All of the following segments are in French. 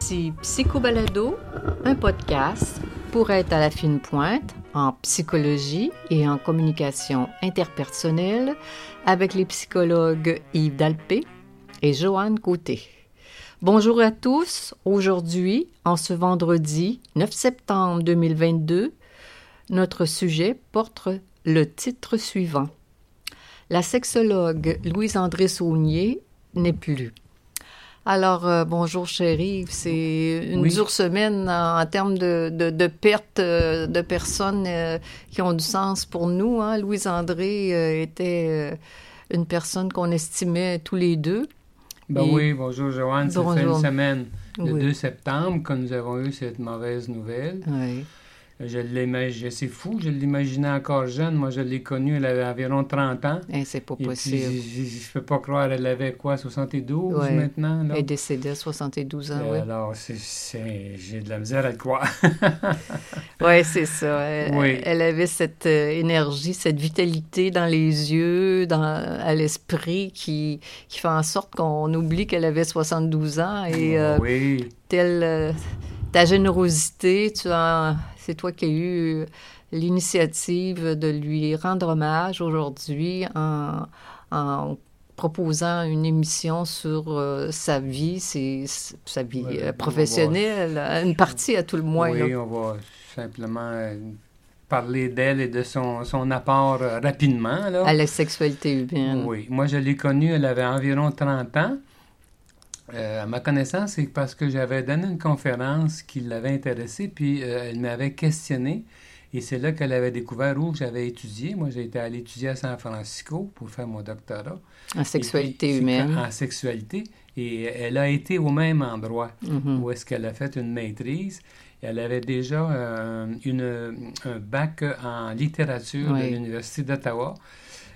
C'est Psychobalado, un podcast pour être à la fine pointe en psychologie et en communication interpersonnelle avec les psychologues Yves Dalpé et Joanne Côté. Bonjour à tous. Aujourd'hui, en ce vendredi 9 septembre 2022, notre sujet porte le titre suivant. La sexologue Louise-André Saunier n'est plus. Alors, euh, bonjour chérie, c'est une dure semaine en, termes de, de, perte euh, de personnes euh, qui ont du sens pour nous. Hein. Louise-André était une personne qu'on estimait tous les deux. Ben oui, bonjour Joanne, ça fait une semaine, le 2 septembre, que nous avons eu cette mauvaise nouvelle. Oui. Je l'imagine, c'est fou, je l'imaginais encore jeune. Moi, je l'ai connue, elle avait environ 30 ans. Et eh, c'est pas possible. je, ne peux pas croire, elle avait quoi, 72 maintenant? Elle est décédée à 72 ans, oui. Alors, j'ai de la misère à le croire. oui, c'est ça. Elle, avait cette euh, énergie, cette vitalité dans les yeux, dans, à l'esprit qui, qui fait en sorte qu'on oublie qu'elle avait 72 ans. Et, euh, oui. Telle, euh, ta générosité, tu as c'est toi qui as eu l'initiative de lui rendre hommage aujourd'hui en, proposant une émission sur euh, sa vie, sa vie euh, professionnelle, une partie à tout le moins. Oui, on va simplement euh, parler d'elle et de son, son apport rapidement. Là. À la sexualité humaine. Oui, moi je l'ai connue, elle avait environ 30 ans. Euh, à ma connaissance, c'est parce que j'avais donné une conférence qui l'avait intéressée, puis euh, elle m'avait questionné. Et c'est là qu'elle avait découvert où j'avais étudié. Moi, j'ai été allé étudier à San Francisco pour faire mon doctorat. En sexualité humaine. En sexualité. Et elle a été au même endroit mm-hmm. où est-ce qu'elle a fait une maîtrise. Elle avait déjà euh, une, un bac en littérature de l'Université d'Ottawa.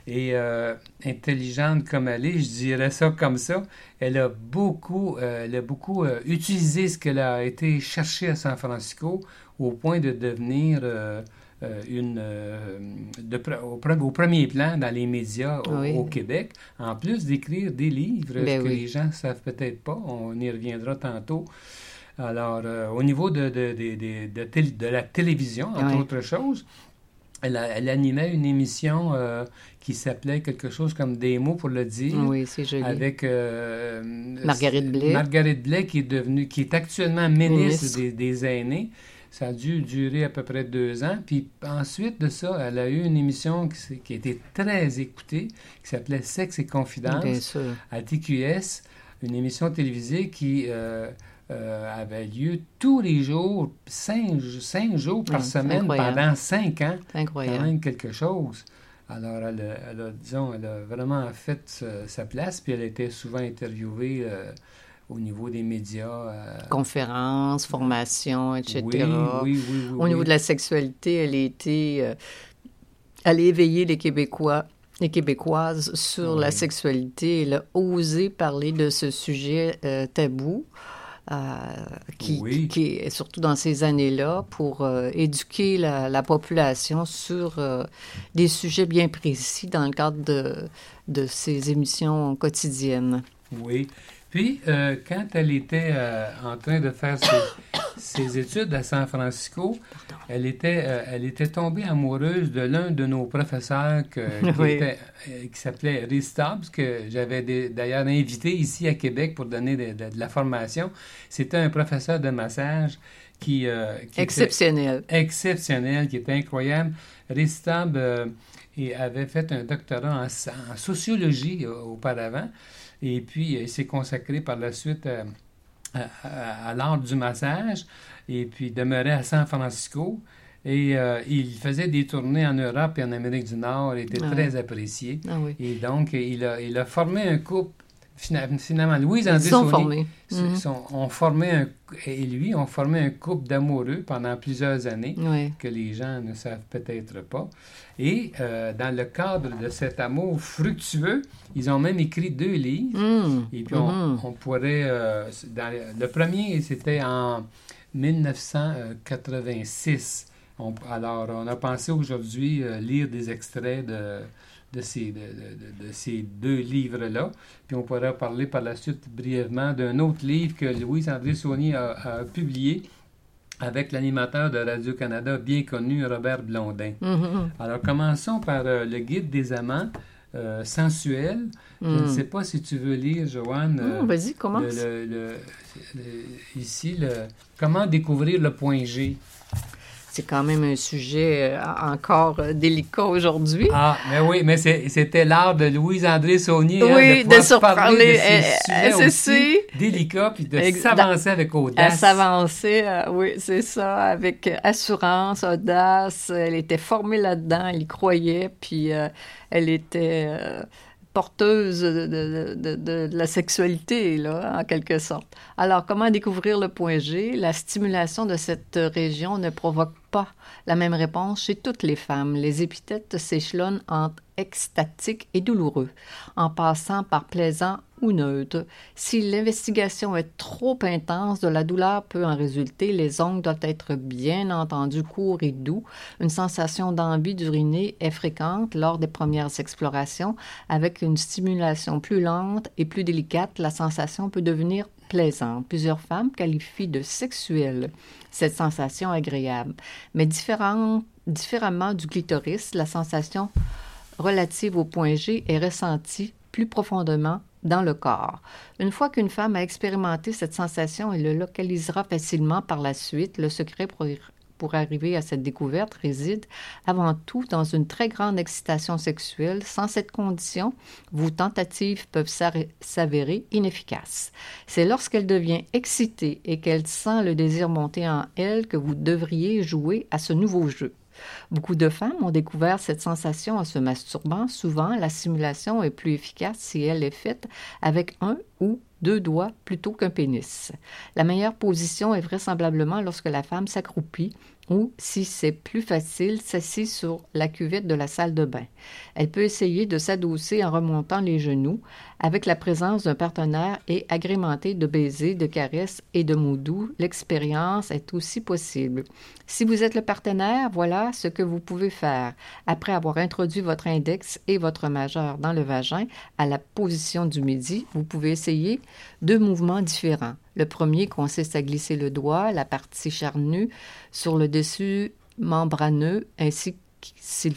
Et euh, intelligente comme elle est, je dirais ça comme ça, elle a beaucoup, euh, elle a beaucoup euh, utilisé ce qu'elle a été chercher à San Francisco au point de devenir une, de, au, premier plan dans les médias au, Québec, en plus d'écrire des livres ben que les gens ne savent peut-être pas, on y reviendra tantôt. Alors, au niveau de, de, de, de, la télévision, entre autres choses, elle, elle, animait une émission qui s'appelait quelque chose comme Des mots pour le dire. Oui, c'est joli. Avec euh, Marguerite Blais. Marguerite Blais qui est devenue, qui est actuellement ministre, Des, aînés. Ça a dû durer à peu près deux ans. Puis ensuite de ça, elle a eu une émission qui, qui a été très écoutée, qui s'appelait Sexe et Confidence à TQS, une émission télévisée qui euh, euh, avait lieu tous les jours, cinq, cinq jours par semaine pendant cinq ans. incroyable. Quand même quelque chose. Alors, elle, a, disons, elle a vraiment fait sa place, puis elle était souvent interviewée euh, au niveau des médias. Euh, Conférences, formations, etc. Oui, oui, oui, au niveau de la sexualité, elle a été... Euh, elle a éveillé les Québécois les Québécoises sur la sexualité. Elle a osé parler de ce sujet tabou. Euh, qui, qui, est surtout dans ces années-là, pour euh, éduquer la, population sur euh, des sujets bien précis dans le cadre de, de ces émissions quotidiennes. Oui. Puis, quand elle était en train de faire ses, études à San Francisco, elle était, elle était tombée amoureuse de l'un de nos professeurs qui, qui s'appelait Rhys que j'avais d'ailleurs invité ici à Québec pour donner de, la formation. C'était un professeur de massage qui... Euh, exceptionnel. exceptionnel, qui était incroyable. Rhys euh, avait fait un doctorat en, sociologie euh, auparavant. Et puis, il s'est consacré par la suite à, l'art du massage. Et puis, demeurait à San Francisco. Et euh, il faisait des tournées en Europe et en Amérique du Nord. Il était ah très apprécié. Ah et donc, il a, il a formé un couple. Finalement, Louise André sont formés. Mhm. ont formé un, et lui ont formé un couple d'amoureux pendant plusieurs années que les gens ne savent peut-être pas. Et euh, dans le cadre de cet amour fructueux, ils ont même écrit deux livres. Mhm. Et puis on, mhm. on pourrait... Euh, dans, le premier, c'était en 1986 alors, on a pensé aujourd'hui euh, lire des extraits de, de ces, de, ces deux livres-là. Puis on pourra parler par la suite brièvement d'un autre livre que Louise-André Saunier a, publié avec l'animateur de Radio-Canada bien connu, Robert Blondin. Mm-hmm. Alors commençons par euh, le guide des amants. Euh, sensuel. Je ne mm. sais pas si tu veux lire, Joanne. Euh, vas-y, commence. ici, le, comment découvrir le point G? C'est quand même un sujet euh, encore euh, délicat aujourd'hui. Ah, mais oui, mais c'était l'art de Louise-André Saunier hein, oui, de, de parler de ces euh, sujets délicats, puis de s'avancer avec audace. Elle s'avancer, oui, c'est ça, avec assurance, audace. Elle était formée là-dedans, elle y croyait, puis elle était porteuse de, de, de, la sexualité, là, en quelque sorte. Alors, comment découvrir le point G? La stimulation de cette région ne provoque la même réponse chez toutes les femmes. Les épithètes s'échelonnent entre extatique et douloureux, en passant par plaisant ou neutre. Si l'investigation est trop intense, de la douleur peut en résulter. Les ongles doivent être bien entendu courts et doux. Une sensation d'envie d'uriner est fréquente lors des premières explorations. Avec une stimulation plus lente et plus délicate, la sensation peut devenir plaisante. Plusieurs femmes qualifient de sexuelle cette sensation agréable, mais différemment du clitoris, la sensation relative au point G est ressentie plus profondément dans le corps. Une fois qu'une femme a expérimenté cette sensation, elle le localisera facilement par la suite. Le secret pour, pour arriver à cette découverte réside avant tout dans une très grande excitation sexuelle. Sans cette condition, vos tentatives peuvent s'avérer inefficaces. C'est lorsqu'elle devient excitée et qu'elle sent le désir monter en elle que vous devriez jouer à ce nouveau jeu. Beaucoup de femmes ont découvert cette sensation en se masturbant. Souvent, la simulation est plus efficace si elle est faite avec un ou deux doigts plutôt qu'un pénis. La meilleure position est vraisemblablement lorsque la femme s'accroupit ou, si c'est plus facile, s'assit sur la cuvette de la salle de bain. Elle peut essayer de s'adosser en remontant les genoux avec la présence d'un partenaire et agrémenté de baisers, de caresses et de mots doux. L'expérience est aussi possible. Si vous êtes le partenaire, voilà ce que vous pouvez faire. Après avoir introduit votre index et votre majeur dans le vagin à la position du midi, vous pouvez essayer deux mouvements différents. Le premier consiste à glisser le doigt, la partie charnue, sur le dessus membraneux, ainsi s'il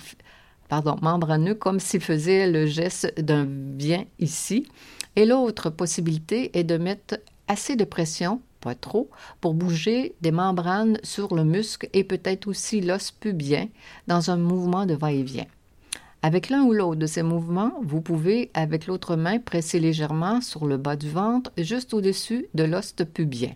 pardon, membraneux, comme s'il faisait le geste d'un bien ici. Et l'autre possibilité est de mettre assez de pression, pas trop, pour bouger des membranes sur le muscle et peut-être aussi l'os pubien dans un mouvement de va-et-vient. Avec l'un ou l'autre de ces mouvements, vous pouvez, avec l'autre main, presser légèrement sur le bas du ventre, juste au-dessus de l'os pubien.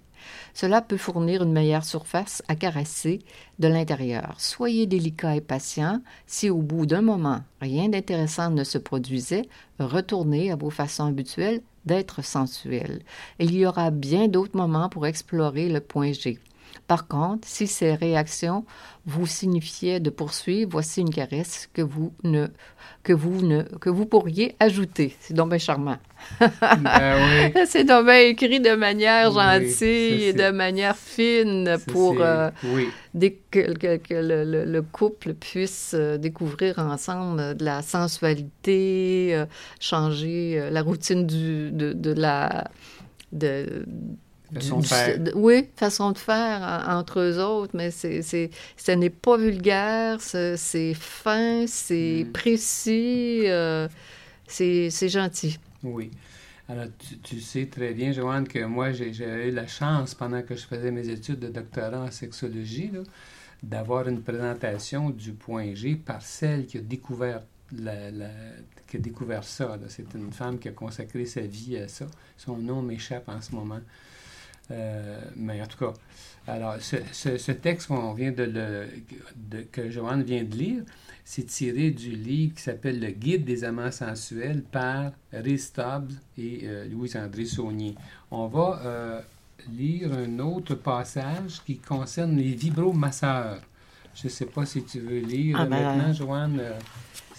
Cela peut fournir une meilleure surface à caresser de l'intérieur. Soyez délicat et patient. Si au bout d'un moment, rien d'intéressant ne se produisait, retournez à vos façons habituelles d'être sensuel. Il y aura bien d'autres moments pour explorer le point G. Par contre, si ces réactions vous signifiaient de poursuivre, voici une caresse que vous ne que vous ne que vous pourriez ajouter. C'est donc bien charmant. Ben c'est donc bien écrit de manière gentille et de manière fine pour euh, que, le, couple puisse euh, découvrir ensemble de la sensualité, euh, changer la routine du, de, de la de, Façon de faire. oui, façon de faire entre eux autres, mais c'est, ce n'est pas vulgaire, c'est fin, c'est mm. précis, euh, c'est, gentil. Oui. Alors, tu, sais très bien, Joanne, que moi, j'ai, eu la chance, pendant que je faisais mes études de doctorat en sexologie, d'avoir une présentation du point G par celle qui a découvert la, qui a découvert ça. C'est une femme qui a consacré sa vie à ça. Son nom m'échappe en ce moment. Euh, mais en tout cas, alors, ce, texte qu'on vient de, le, que Joanne vient de lire, c'est tiré du livre qui s'appelle Le Guide des amants sensuels par Rhys Stubbs et euh, Louise-André Saunier. On va euh, lire un autre passage qui concerne les vibromasseurs. Je ne sais pas si tu veux lire ah, ben, maintenant, Joanne.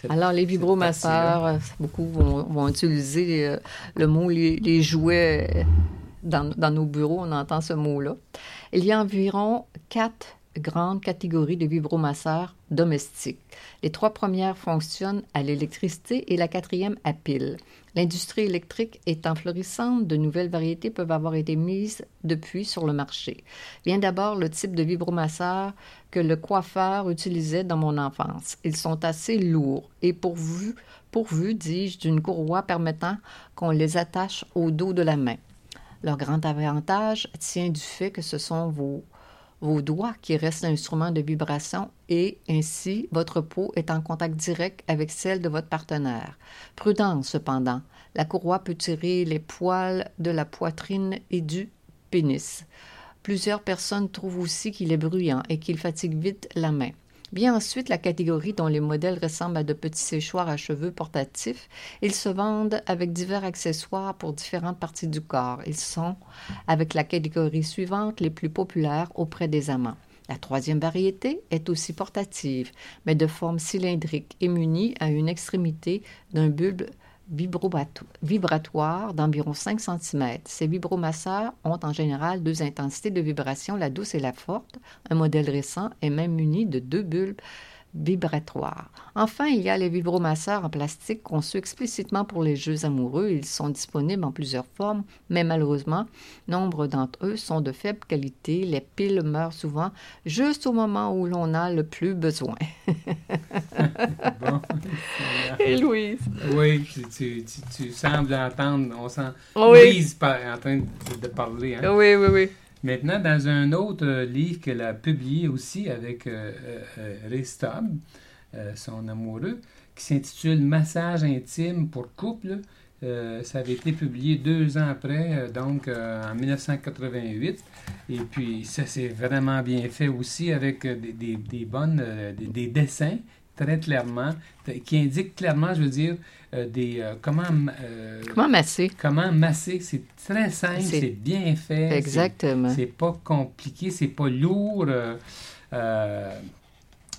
alors, les vibromasseurs, beaucoup vont, utiliser le mot les jouets dans, nos bureaux, on entend ce mot-là. Il y a environ 4 grandes catégories de vibromasseurs domestiques. Les trois premières fonctionnent à l'électricité et la quatrième à pile. L'industrie électrique étant florissante, de nouvelles variétés peuvent avoir été mises depuis sur le marché. Vient d'abord le type de vibromasseur que le coiffeur utilisait dans mon enfance. Ils sont assez lourds et pourvus, pourvus dis-je, d'une courroie permettant qu'on les attache au dos de la main. Leur grand avantage tient du fait que ce sont vos, doigts qui restent l'instrument de vibration et ainsi votre peau est en contact direct avec celle de votre partenaire. Prudence cependant, la courroie peut tirer les poils de la poitrine et du pénis. Plusieurs personnes trouvent aussi qu'il est bruyant et qu'il fatigue vite la main. Bien ensuite la catégorie dont les modèles ressemblent à de petits séchoirs à cheveux portatifs. Ils se vendent avec divers accessoires pour différentes parties du corps. Ils sont, avec la catégorie suivante, les plus populaires auprès des amants. La troisième variété est aussi portative, mais de forme cylindrique et munie à une extrémité d'un bulbe vibratoire d'environ 5 cm. Ces vibromasseurs ont en général deux intensités de vibration, la douce et la forte. Un modèle récent est même muni de deux bulbes vibratoire. Enfin, il y a les vibromasseurs en plastique conçus explicitement pour les jeux amoureux. Ils sont disponibles en plusieurs formes, mais malheureusement, nombre d'entre eux sont de faible qualité. Les piles meurent souvent juste au moment où l'on a le plus besoin. bon. Et Louise? Oui, tu, tu, sembles entendre, on sent Oui. Louise par- en train de, de parler. Hein? Oui, oui, oui. Maintenant, dans un autre euh, livre qu'elle a publié aussi avec euh, euh, euh, son amoureux, qui s'intitule Massage intime pour couple, ça avait été publié deux ans après, donc en 1988. Et puis, ça c'est vraiment bien fait aussi avec des, bonnes, des, des dessins très clairement, qui indiquent clairement, je veux dire, euh, des euh, comment euh, Comment masser? comment masser? C'est très simple, C'est- bien fait. Exactement. c'est pas compliqué, c'est pas lourd. euh, euh, je- c'est-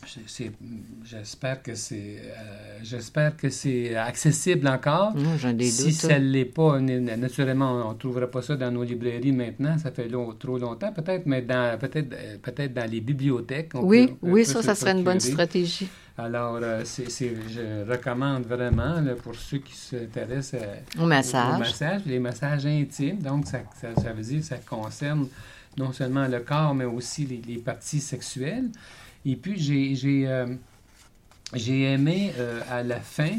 J'espère que c'est euh, j'espère que c'est accessible encore. Si ça ne l'est pas, na- naturellement, on ne trouvera pas ça dans nos librairies maintenant. Ça fait long- trop longtemps, peut-être, mais dans peut-être euh, peut-être dans les bibliothèques. on Oui, peut- on oui, peut ça, ça serait une bonne stratégie. Alors, euh, c'est je recommande vraiment là, pour ceux qui s'intéressent Au au massage. massage, les massages intimes. Donc, ça, ça, ça veut dire que ça concerne non seulement le corps, mais aussi les, les parties sexuelles. Et puis, j'ai j'ai, euh, aimé euh, à la fin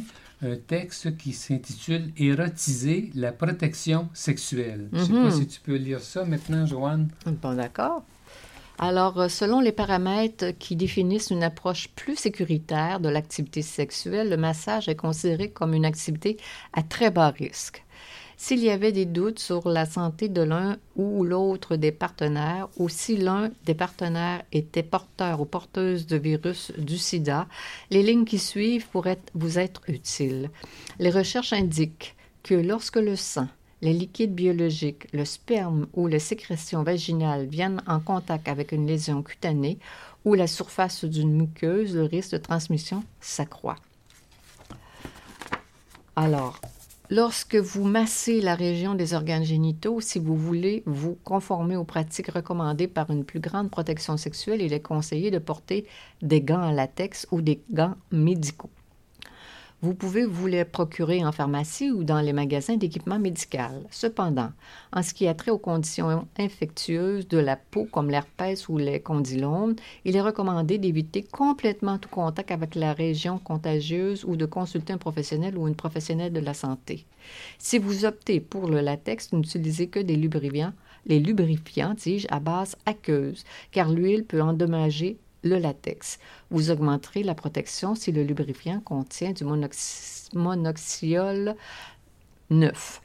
un texte qui s'intitule Érotiser la protection sexuelle. Je ne sais Mhm. pas si tu peux lire ça maintenant, Joanne. Bon, d'accord. Alors, euh, selon les paramètres qui définissent une approche plus sécuritaire de l'activité sexuelle, le massage est considéré comme une activité à très bas risque. S'il y avait des doutes sur la santé de l'un ou l'autre des partenaires, ou si l'un des partenaires était porteur ou porteuse de virus du sida, les lignes qui suivent pourraient vous être utiles. Les recherches indiquent que lorsque le sang, les liquides biologiques, le sperme ou les sécrétions vaginales viennent en contact avec une lésion cutanée ou la surface d'une muqueuse, le risque de transmission s'accroît. Alors, lorsque vous massez la région des organes génitaux, si vous voulez vous conformer aux pratiques recommandées par une plus grande protection sexuelle, il est conseillé de porter des gants en latex ou des gants médicaux. Vous pouvez vous les procurer en pharmacie ou dans les magasins d'équipement médical. Cependant, en ce qui a trait aux conditions infectieuses de la peau comme l'herpès ou les condylomes, il est recommandé d'éviter complètement tout contact avec la région contagieuse ou de consulter un professionnel ou une professionnelle de la santé. Si vous optez pour le latex, n'utilisez que des lubrifiants, les lubrifiants, dis-je, à base aqueuse, car l'huile peut endommager le latex. Vous augmenterez la protection si le lubrifiant contient du monoxy- monoxyol 9.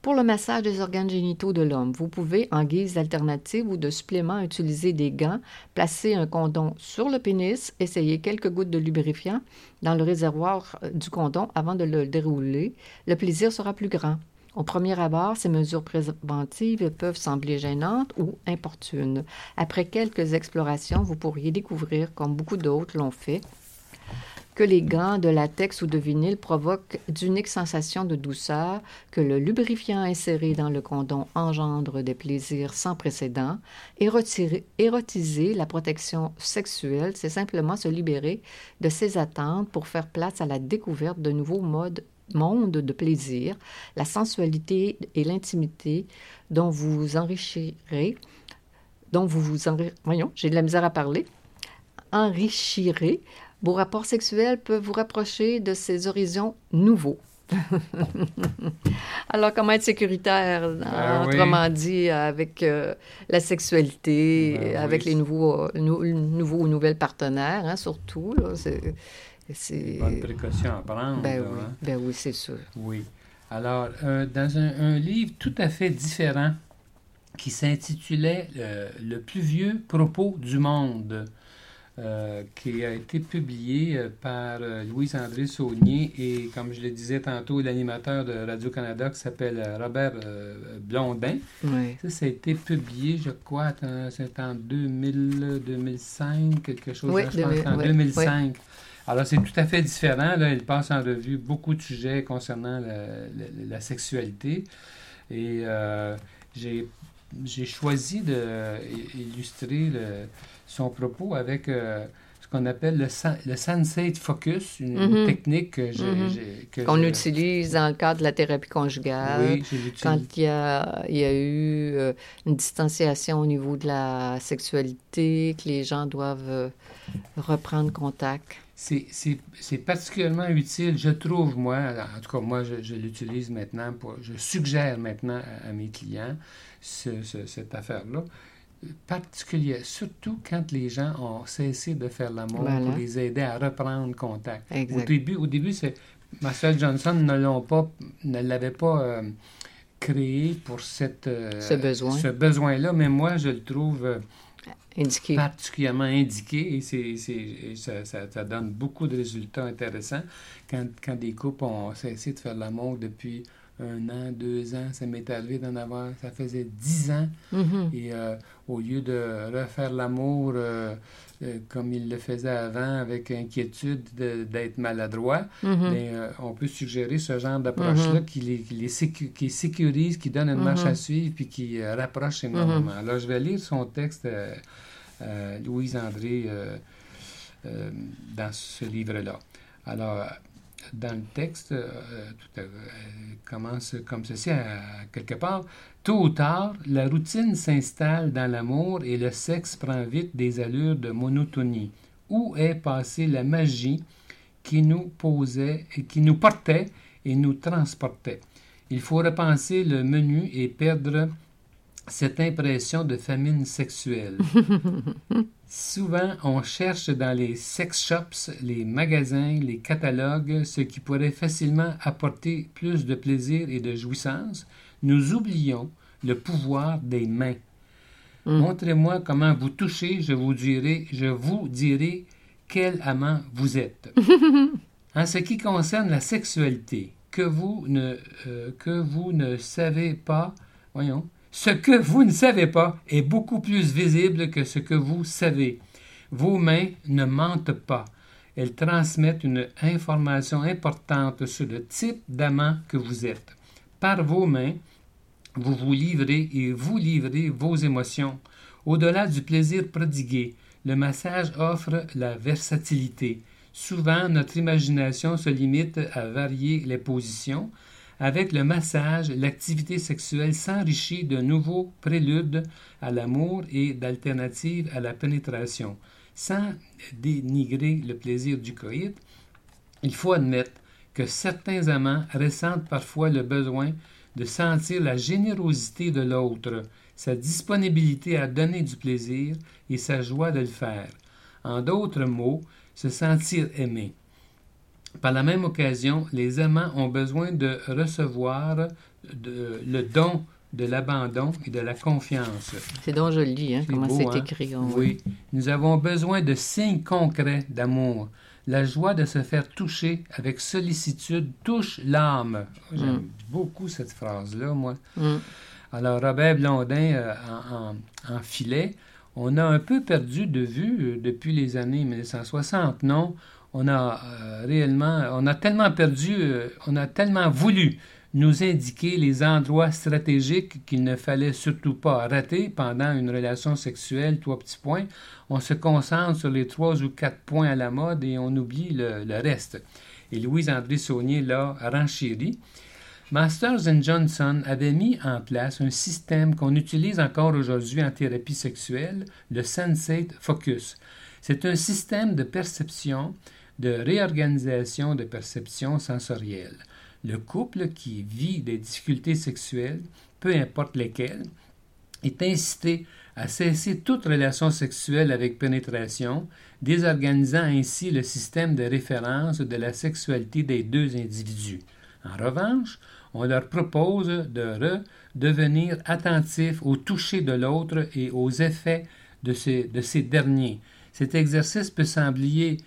Pour le massage des organes génitaux de l'homme, vous pouvez, en guise d'alternative ou de supplément, utiliser des gants, placer un condom sur le pénis, essayer quelques gouttes de lubrifiant dans le réservoir euh, du condom avant de le dérouler. Le plaisir sera plus grand. Au premier abord, ces mesures préventives peuvent sembler gênantes ou importunes. Après quelques explorations, vous pourriez découvrir, comme beaucoup d'autres l'ont fait, que les gants de latex ou de vinyle provoquent d'uniques sensations de douceur, que le lubrifiant inséré dans le condom engendre des plaisirs sans précédent. érotiser la protection sexuelle, c'est simplement se libérer de ses attentes pour faire place à la découverte de nouveaux modes monde de plaisir, la sensualité et l'intimité dont vous vous enrichirez, dont vous vous Voyons, j'ai de la misère à parler. Enrichirez vos rapports sexuels peuvent vous rapprocher de ces horizons nouveaux. Alors, comment être sécuritaire, ben autrement dit, avec euh, la sexualité, ben avec les nouveaux, euh, nouveaux ou nouvelles partenaires, hein, surtout. C'est bonne précaution à prendre. Ben, oui. Hein? ben oui, c'est sûr. Oui. Alors, euh, dans un, livre tout à fait différent qui s'intitulait Le plus vieux propos du monde euh, qui a été publié euh, par euh, Louise-André Saunier et, comme je le disais tantôt, l'animateur de Radio-Canada qui s'appelle Robert Blondin. Ça, ça a été publié, je crois, c'est en 2000, 2005, quelque chose, là, je pense, en 2005. Alors, c'est tout à fait différent. Là, il passe en revue beaucoup de sujets concernant la, sexualité. Et j'ai choisi d'illustrer son propos avec euh, ce qu'on appelle le, le Sensate Focus, une, mhm. technique que mhm. qu'on utilise dans le cadre de la thérapie conjugale. Oui, quand il y a, il y a eu euh, une distanciation au niveau de la sexualité, que les gens doivent euh, reprendre contact. C'est particulièrement utile, je trouve, moi, en tout cas, moi, je, l'utilise maintenant, pour, je suggère maintenant à, mes clients cette affaire-là particulier, surtout quand les gens ont cessé de faire l'amour pour les aider à reprendre contact. Au début, au début c'est Marcel Johnson ne l'ont pas, ne l'avait pas euh, créé pour cette, euh, ce besoin. Ce besoin-là, mais moi je le trouve euh, indiqué. particulièrement indiqué et c'est, ça, ça, ça, donne beaucoup de résultats intéressants quand, quand des couples ont cessé de faire l'amour depuis un an, deux ans. Ça m'est arrivé d'en avoir, ça faisait dix ans. Mm-hmm. Et euh, au lieu de refaire l'amour euh, euh, comme il le faisait avant, avec inquiétude d'être maladroit, mm-hmm. on peut suggérer ce genre d'approche-là mm-hmm. qui, les, qui, les qui sécurise, qui donne une marche à suivre, puis qui rapproche énormément. Alors, je vais lire son texte, Louise André, dans ce livre-là. Alors, dans le texte, euh, tout, euh, commence comme ceci, à, quelque part. Tôt ou tard, la routine s'installe dans l'amour et le sexe prend vite des allures de monotonie. Où est passée la magie qui nous posait qui nous portait et nous transportait? Il faut repenser le menu et perdre cette impression de famine sexuelle. Souvent, on cherche dans les sex shops, les magasins, les catalogues, ce qui pourrait facilement apporter plus de plaisir et de jouissance. Nous oublions le pouvoir des mains. Hmm. Montrez-moi comment vous touchez, je vous dirai, je vous dirai quel amant vous êtes. en ce qui concerne la sexualité, que vous ne, euh, que vous ne savez pas, voyons, ce que vous ne savez pas est beaucoup plus visible que ce que vous savez. Vos mains ne mentent pas. Elles transmettent une information importante sur le type d'amant que vous êtes. Par vos mains, vous vous livrez et vous livrez vos émotions. Au-delà du plaisir prodigué, le massage offre la versatilité. Souvent, notre imagination se limite à varier les positions, avec le massage, l'activité sexuelle s'enrichit de nouveaux préludes à l'amour et d'alternatives à la pénétration. Sans dénigrer le plaisir du coït, il faut admettre que certains amants ressentent parfois le besoin de sentir la générosité de l'autre, sa disponibilité à donner du plaisir et sa joie de le faire. En d'autres mots, se sentir aimé. Par la même occasion, les amants ont besoin de recevoir le don de l'abandon et de la confiance. C'est donc joli, hein, comment c'est hein? écrit. Oui. Nous avons besoin de signes concrets d'amour. La joie de se faire toucher avec sollicitude touche l'âme. J'aime mm. beaucoup cette phrase-là, moi. Mm. Alors, Robert Blondin euh, en, filet, on a un peu perdu de vue euh, depuis les années 1960, non? On a réellement, on a tellement perdu, on a tellement voulu nous indiquer les endroits stratégiques qu'il ne fallait surtout pas rater pendant une relation sexuelle, trois petits points. On se concentre sur les trois ou quatre points à la mode et on oublie le, reste. Et Louise-André Saunier l'a renchéri. Masters Johnson avait mis en place un système qu'on utilise encore aujourd'hui en thérapie sexuelle, le Sensate Focus. C'est un système de perception, de réorganisation de perception sensorielle. Le couple qui vit des difficultés sexuelles, peu importe lesquelles, est incité à cesser toute relation sexuelle avec pénétration, désorganisant ainsi le système de référence de la sexualité des deux individus. En revanche, on leur propose de redevenir attentifs au toucher de l'autre et aux effets de ces, de ces derniers. Cet exercice peut sembler,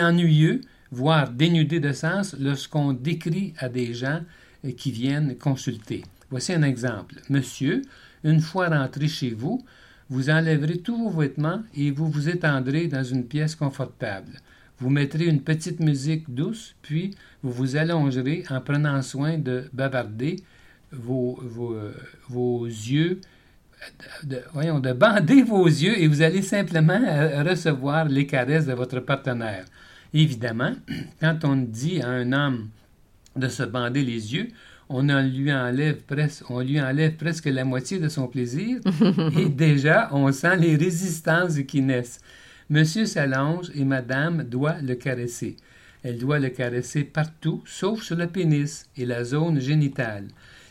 ennuyeux, voire dénudé de sens lorsqu'on décrit à des gens euh, qui viennent consulter. Voici un exemple. Monsieur, une fois rentré chez vous, vous enlèverez tous vos vêtements et vous vous étendrez dans une pièce confortable. Vous mettrez une petite musique douce, puis vous vous allongerez en prenant soin de bavarder vos, euh, vos yeux, de, voyons, de bander vos yeux et vous allez simplement euh, recevoir les caresses de votre partenaire. Évidemment, quand on dit à un homme de se bander les yeux, on, lui enlève presque, on lui enlève presque la moitié de son plaisir et déjà on sent les résistances qui naissent. Monsieur s'allonge et madame doit le caresser. Elle doit le caresser partout, sauf sur le pénis et la zone génitale.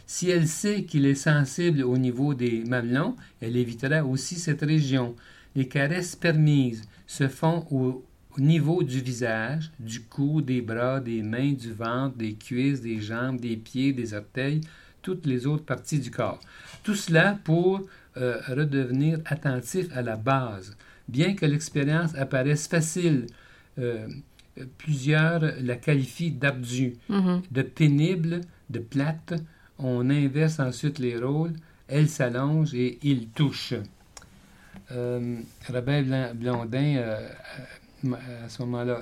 Si elle sait qu'il est sensible au niveau des mamelons, elle évitera aussi cette région. Les caresses permises se font au, au niveau du visage, du cou, des bras, des mains, du ventre, des cuisses, des jambes, des pieds, des orteils, toutes les autres parties du corps. Tout cela pour euh, redevenir attentif à la base. Bien que l'expérience apparaisse facile, euh, plusieurs la qualifient d'abdu, mm-hmm. de pénible, de plate. On inverse ensuite les rôles. Elle s'allonge et il touche. Euh, Robert Blondin euh, à ce moment-là,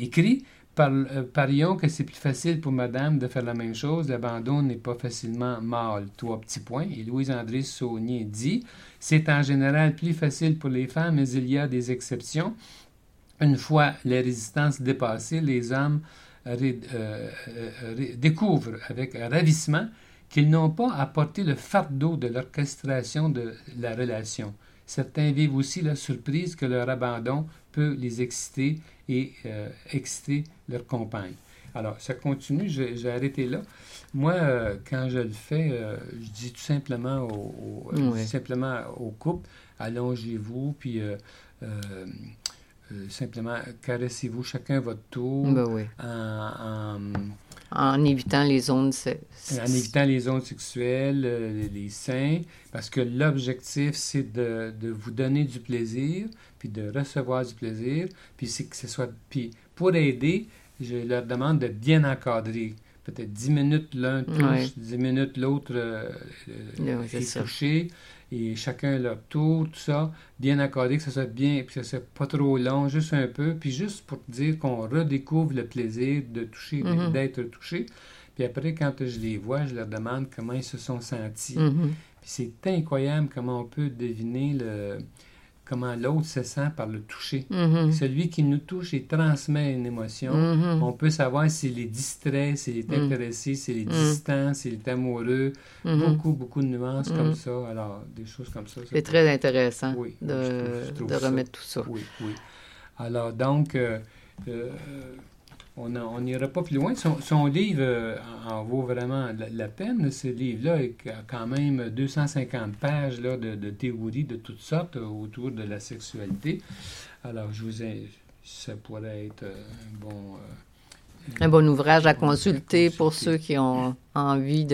écrit, euh, parions que c'est plus facile pour madame de faire la même chose, l'abandon n'est pas facilement mâle. Trois petits points. Et Louise-André Saunier dit, c'est en général plus facile pour les femmes, mais il y a des exceptions. Une fois les résistances dépassées, les hommes euh, euh, découvrent avec ravissement qu'ils n'ont pas apporté le fardeau de l'orchestration de la relation. Certains vivent aussi la surprise que leur abandon peut les exciter et euh, exciter leur compagne. Alors, ça continue, j'ai arrêté là. Moi, euh, quand je le fais, euh, je dis tout simplement au, simplement au couple, allongez-vous, puis simplement caressez-vous chacun votre tour ben en en évitant les zones En évitant les zones sexuelles, euh, les, seins, parce que l'objectif, c'est de, de, vous donner du plaisir, puis de recevoir du plaisir, puis c'est que ce soit... Puis pour aider, je leur demande de bien encadrer. Peut-être 10 minutes l'un touche, 10 minutes l'autre euh, euh est touché et chacun leur tour, tout ça, bien accordé, que ce soit bien, puis que ce soit pas trop long, juste un peu, puis juste pour dire qu'on redécouvre le plaisir de toucher, mm-hmm. d'être touché. Puis après, quand je les vois, je leur demande comment ils se sont sentis. Mm-hmm. Puis c'est incroyable comment on peut deviner le, comment l'autre se sent par le toucher. Mm-hmm. Celui qui nous touche et transmet une émotion, mm-hmm. on peut savoir s'il est distrait, s'il est mm. intéressé, s'il est mm. distant, s'il est amoureux. Mm-hmm. Beaucoup, beaucoup de nuances comme ça. Alors, des choses comme ça. C'est très intéressant de, remettre tout ça. Oui, oui. Alors, donc, euh, euh, on n'ira pas plus loin. Son, livre euh, en, vaut vraiment la, peine. Ce livre-là a quand même 250 pages là, de, de théories de toutes sortes euh, autour de la sexualité. Alors, je vous ai, ça pourrait être euh, un bon... un bon ouvrage à consulter, pour ceux qui ont envie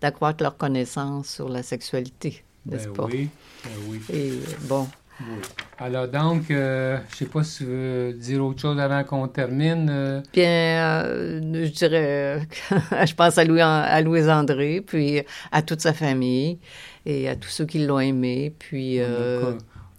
d'accroître leur connaissance sur la sexualité, n'est-ce ben pas? Oui, ben oui. Et bon, oui. Alors donc, euh, je ne sais pas si tu veux dire autre chose avant qu'on termine. Euh. Bien, euh, je dirais, je pense à, Louis, à Louise André, puis à toute sa famille et à tous ceux qui l'ont aimé. Puis,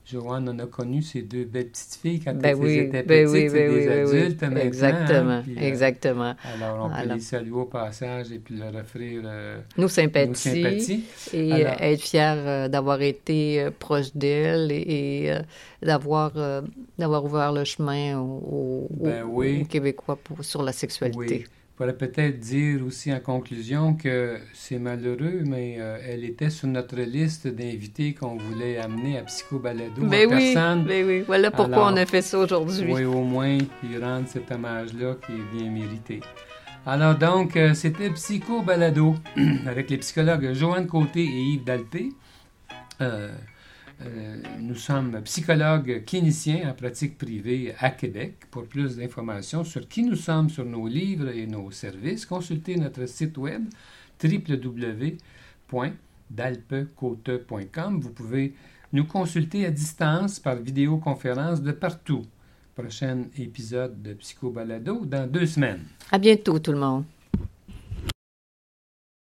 Joanne en a connu ces deux belles petites filles quand ben elles oui, étaient ben petites, oui, ben des oui, oui, adultes maintenant. Exactement, puis, euh, exactement. alors, on peut Alors- les saluer au passage et puis leur offrir euh, Nos sympathies. nos sympathies. Et Alors- euh, être fier euh, d'avoir été proche d'elle et, et, d'avoir d'avoir ouvert le chemin aux, aux- oui. aux Québécois pour, sur la sexualité. Pourrais peut-être dire aussi en conclusion que c'est malheureux, mais euh, elle était sur notre liste d'invités qu'on voulait amener à Psycho Balado Ben en oui, personne. ben oui. Voilà pourquoi Alors, on a fait ça aujourd'hui. Oui, au moins, lui rendre cet hommage-là qui est bien mérité. Alors donc, euh, c'était Psycho Balado avec les psychologues Joanne Côté et Yves Dalpé. Euh, euh, nous sommes psychologues cliniciens en pratique privée à Québec. Pour plus d'informations sur qui nous sommes, sur nos livres et nos services, consultez notre site web www.dalpecote.com. Vous pouvez nous consulter à distance par vidéoconférence de partout. Prochain épisode de Psycho Balado dans deux semaines. À bientôt tout le monde.